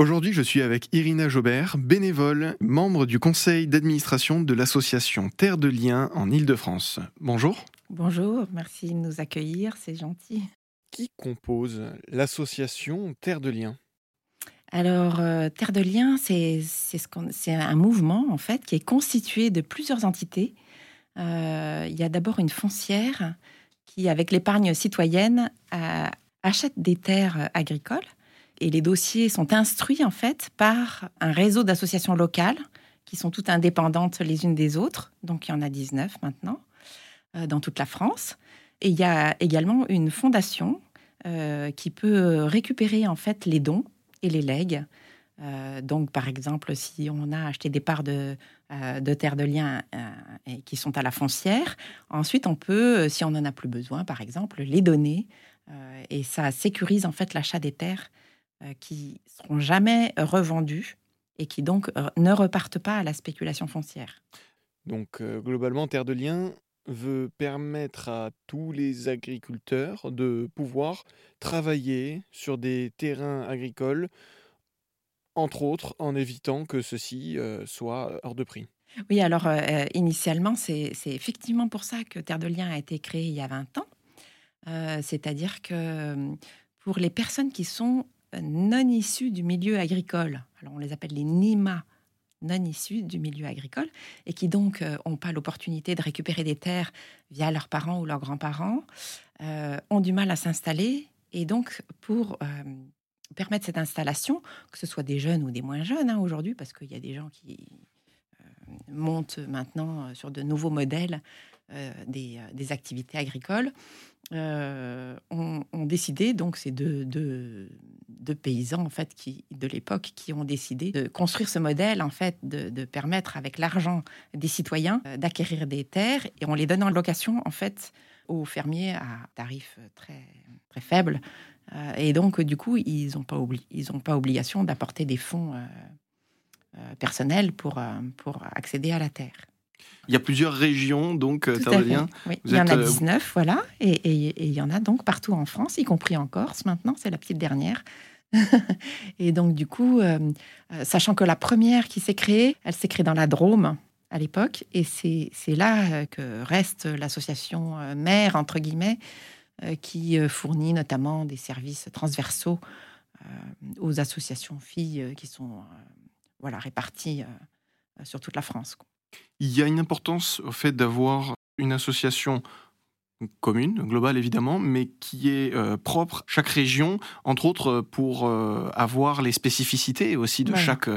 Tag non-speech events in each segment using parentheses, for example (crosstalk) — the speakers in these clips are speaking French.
Aujourd'hui, je suis avec Irina Jobert, bénévole, membre du conseil d'administration de l'association Terre de Liens en Ile-de-France. Bonjour. Bonjour, merci de nous accueillir, c'est gentil. Qui compose l'association Terre de Liens? Alors, euh, Terre de Liens, c'est ce un mouvement en fait qui est constitué de plusieurs entités. Euh, il y a d'abord une foncière qui, avec l'épargne citoyenne, achète des terres agricoles et les dossiers sont instruits en fait par un réseau d'associations locales qui sont toutes indépendantes les unes des autres. Donc il y en a 19 maintenant euh, dans toute la France. Et il y a également une fondation euh, qui peut récupérer en fait les dons et les legs. Euh, donc, par exemple, si on a acheté des parts de, terres de liens et qui sont à la foncière, ensuite on peut, si on en a plus besoin, par exemple, les donner. et ça sécurise en fait l'achat des terres qui seront jamais revendus et qui donc euh, ne repartent pas à la spéculation foncière. Donc euh, globalement, Terre de Liens veut permettre à tous les agriculteurs de pouvoir travailler sur des terrains agricoles, entre autres en évitant que ceci soit hors de prix. Oui, alors initialement, c'est effectivement pour ça que Terre de Liens a été créée il y a 20 ans. C'est-à-dire que pour les personnes qui sont non issus du milieu agricole. Alors on les appelle les NIMA, non issus du milieu agricole, et qui donc n'ont euh, pas l'opportunité de récupérer des terres via leurs parents ou leurs grands-parents, euh, ont du mal à s'installer. Et donc, pour euh, permettre cette installation, que ce soit des jeunes ou des moins jeunes hein, aujourd'hui, parce qu'il y a des gens qui montent maintenant sur de nouveaux modèles des, activités agricoles, ont, décidé, donc ces deux, de paysans en fait qui de l'époque qui ont décidé de construire ce modèle en fait de, permettre avec l'argent des citoyens euh, d'acquérir des terres et en les donnant en location en fait aux fermiers à tarif très très faible euh, et donc du coup ils n'ont pas ils ont pas obligation d'apporter des fonds euh, personnels pour pour accéder à la terre. Il y a plusieurs régions, donc, Terre Oui. il y en a 19, voilà. Et, et, il y en a donc partout en France, y compris en Corse maintenant, c'est la petite dernière. Et donc, du coup, euh, euh, sachant que la première qui s'est créée, elle s'est créée dans la Drôme à l'époque, et c'est là euh, que reste l'association mère, entre guillemets, qui fournit notamment des services transversaux aux associations filles qui sont voilà, réparties sur toute la France. Il y a une importance au fait d'avoir une association commune, globale évidemment, mais qui est euh, propre chaque région, entre autres euh, pour euh, avoir les spécificités aussi de chaque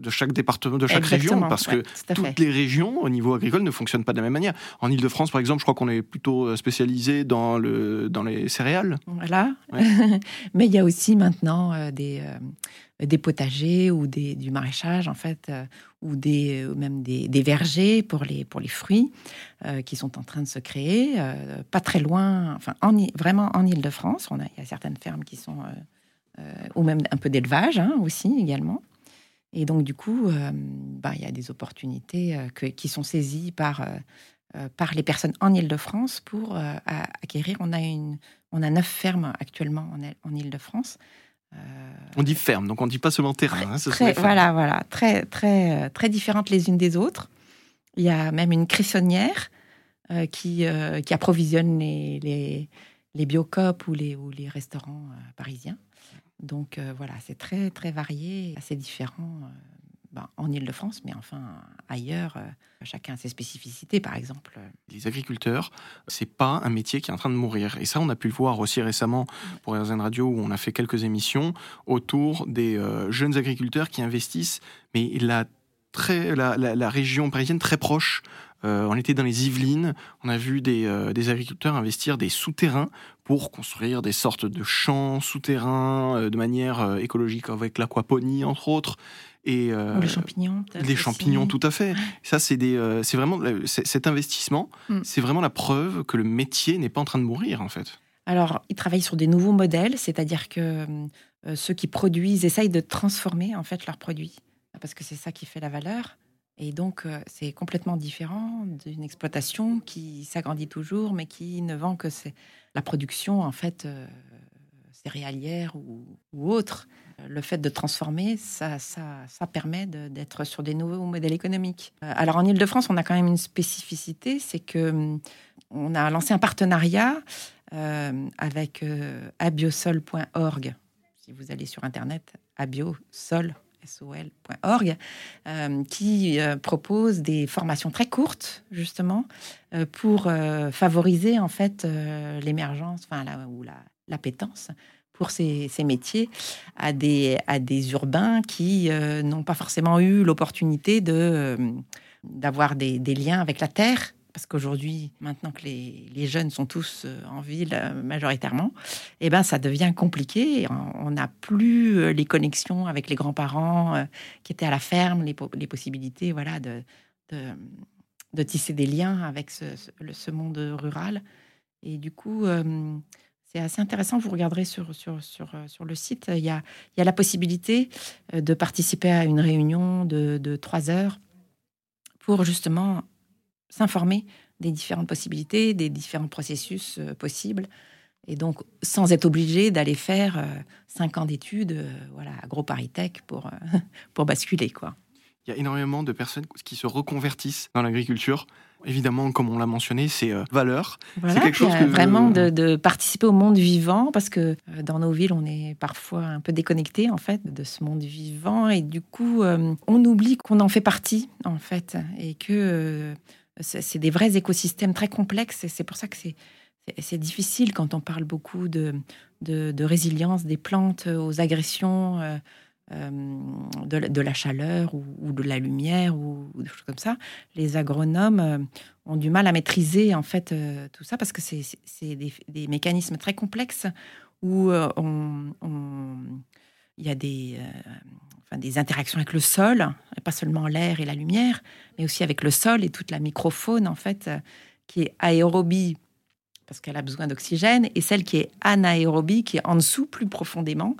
de chaque département, de chaque région, parce que toutes les régions au niveau agricole ne fonctionnent pas de la même manière. En Ile-de-France, par exemple, je crois qu'on est plutôt spécialisé dans le dans les céréales. Voilà, (laughs) mais il y a aussi maintenant des des potagers ou des, du maraîchage en fait, euh, ou des euh, même des, des, vergers pour les pour les fruits euh, qui sont en train de se créer, pas très loin, enfin en, vraiment en Île-de-France, on a il y a certaines fermes qui sont ou même un peu d'élevage hein, aussi également. Et donc du coup, bah, il y a des opportunités que, qui sont saisies par par les personnes en Île-de-France pour acquérir. On a une on a neuf fermes actuellement en, en Île-de-France. Euh, on dit ferme, donc on ne dit pas seulement terrain. Hein, voilà, voilà, très, très, euh, très différentes les unes des autres. Il y a même une crissonnière euh, qui, qui approvisionne les, les, les biocopes ou les, restaurants parisiens. Donc voilà, c'est très, très varié, assez différent ben, en Ile-de-France, mais enfin ailleurs, euh, chacun a ses spécificités, par exemple. Les agriculteurs, c'est pas un métier qui est en train de mourir. Et ça, on a pu le voir aussi récemment pour RZN Radio, où on a fait quelques émissions autour des euh, jeunes agriculteurs qui investissent, mais la, très, la, région parisienne très proche. Euh, on était dans les Yvelines, on a vu des, des agriculteurs investir des souterrains pour construire des sortes de champs souterrains de manière écologique avec l'aquaponie, entre autres. Et, euh, les champignons. Les champignons, tout à fait. Ça, c'est des, euh, c'est vraiment cet investissement, mm. c'est vraiment la preuve que le métier n'est pas en train de mourir en fait. Alors, ils travaillent sur des nouveaux modèles, c'est-à-dire que euh, ceux qui produisent essayent de transformer en fait leurs produits, parce que c'est ça qui fait la valeur. Et donc, c'est complètement différent d'une exploitation qui s'agrandit toujours, mais qui ne vend que la production en fait céréalière ou, autre. Le fait de transformer, ça, ça, ça permet d'être sur des nouveaux modèles économiques. Alors en Ile-de-France, on a quand même une spécificité, c'est que hum, on a lancé un partenariat avec abiosol.org. Si vous allez sur Internet, abiosol sol.org, euh, qui euh, propose des formations très courtes, justement, euh, pour favoriser en fait l'émergence, enfin, la, ou la, l'appétence pour ces, ces, métiers à des, à des urbains qui n'ont pas forcément eu l'opportunité de, d'avoir des liens avec la terre parce qu'aujourd'hui, maintenant que les, jeunes sont tous euh, en ville euh, majoritairement, eh ben, ça devient compliqué. On n'a plus euh, les connexions avec les grands-parents qui étaient à la ferme, les, possibilités voilà, de, tisser des liens avec ce, monde rural. Et du coup, c'est assez intéressant. Vous regarderez sur, sur, sur, sur le site, il y, a, il y a la possibilité de participer à une réunion de trois heures pour justement s'informer des différentes possibilités, des différents processus euh, possibles. Et donc, sans être obligé d'aller faire euh, cinq ans d'études, euh, voilà, à Gros Paris Tech pour, (laughs) pour basculer, quoi. Il y a énormément de personnes qui se reconvertissent dans l'agriculture. Évidemment, comme on l'a mentionné, c'est valeur. c'est quelque chose vraiment de, de, participer au monde vivant, parce que dans nos villes, on est parfois un peu déconnecté en fait de ce monde vivant, et du coup, on oublie qu'on en fait partie en fait, et que c'est des vrais écosystèmes très complexes et c'est pour ça que c'est difficile quand on parle beaucoup de, de, résilience des plantes aux agressions euh, euh, de, la chaleur ou, de la lumière ou, des choses comme ça. Les agronomes euh, ont du mal à maîtriser en fait tout ça parce que c'est des, mécanismes très complexes où on, il y a des, des interactions avec le sol, pas seulement l'air et la lumière, mais aussi avec le sol et toute la microfaune, en fait, euh, qui est aérobie, parce qu'elle a besoin d'oxygène, et celle qui est anaérobie, qui est en dessous, plus profondément,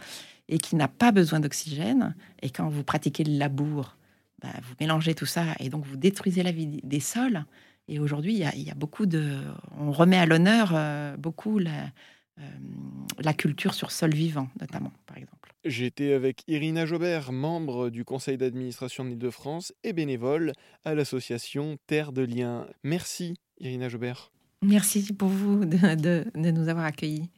et qui n'a pas besoin d'oxygène. Et quand vous pratiquez le labour, bah, vous mélangez tout ça, et donc vous détruisez la vie des sols. Et aujourd'hui, il, y, a beaucoup de... On remet à l'honneur euh, beaucoup la, euh, la culture sur sol vivant, notamment. J'étais avec Irina Jobert, membre du conseil d'administration de l'Île-de-France et bénévole à l'association Terre de Liens. Merci Irina Jobert. Merci pour vous de nous avoir accueillis.